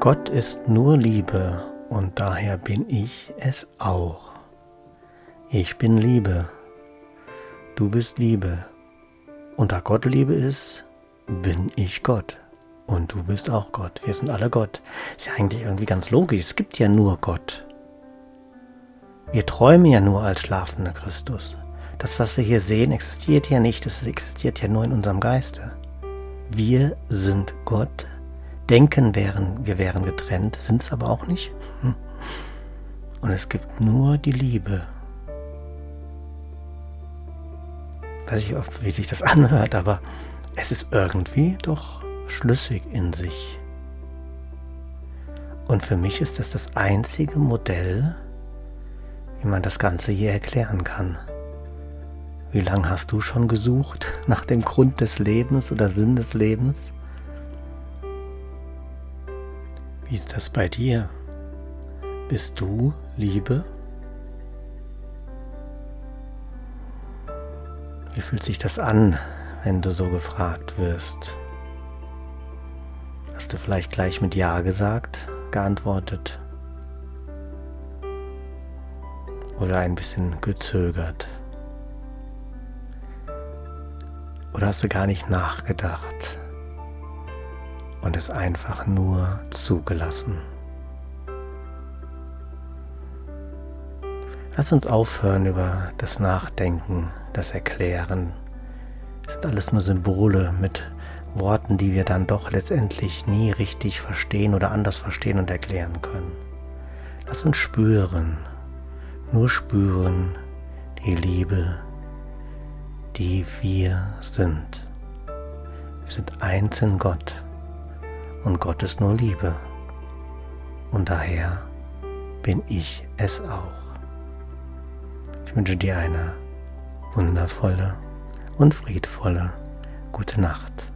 Gott ist nur Liebe und daher bin ich es auch. Ich bin Liebe. Du bist Liebe. Und da Gott Liebe ist, bin ich Gott. Und du bist auch Gott. Wir sind alle Gott. Ist ja eigentlich irgendwie ganz logisch. Es gibt ja nur Gott. Wir träumen ja nur als schlafender Christus. Das, was wir hier sehen, existiert ja nicht. Das existiert ja nur in unserem Geiste. Wir sind Gott denken wären, wir wären getrennt, sind es aber auch nicht. Hm. Und es gibt nur die Liebe. Weiß ich oft, wie sich das anhört, aber es ist irgendwie doch schlüssig in sich. Und für mich ist das das einzige Modell, wie man das Ganze hier erklären kann. Wie lange hast du schon gesucht nach dem Grund des Lebens oder Sinn des Lebens? Wie ist das bei dir? Bist du Liebe? Wie fühlt sich das an, wenn du so gefragt wirst? Hast du vielleicht gleich mit Ja gesagt, geantwortet? Oder ein bisschen gezögert? Oder hast du gar nicht nachgedacht? Und es einfach nur zugelassen. Lass uns aufhören über das Nachdenken, das Erklären. Es sind alles nur Symbole mit Worten, die wir dann doch letztendlich nie richtig verstehen oder anders verstehen und erklären können. Lass uns spüren, nur spüren die Liebe, die wir sind. Wir sind eins in Gott und Gott ist nur Liebe. Und daher bin ich es auch. Ich wünsche dir eine wundervolle und friedvolle gute Nacht.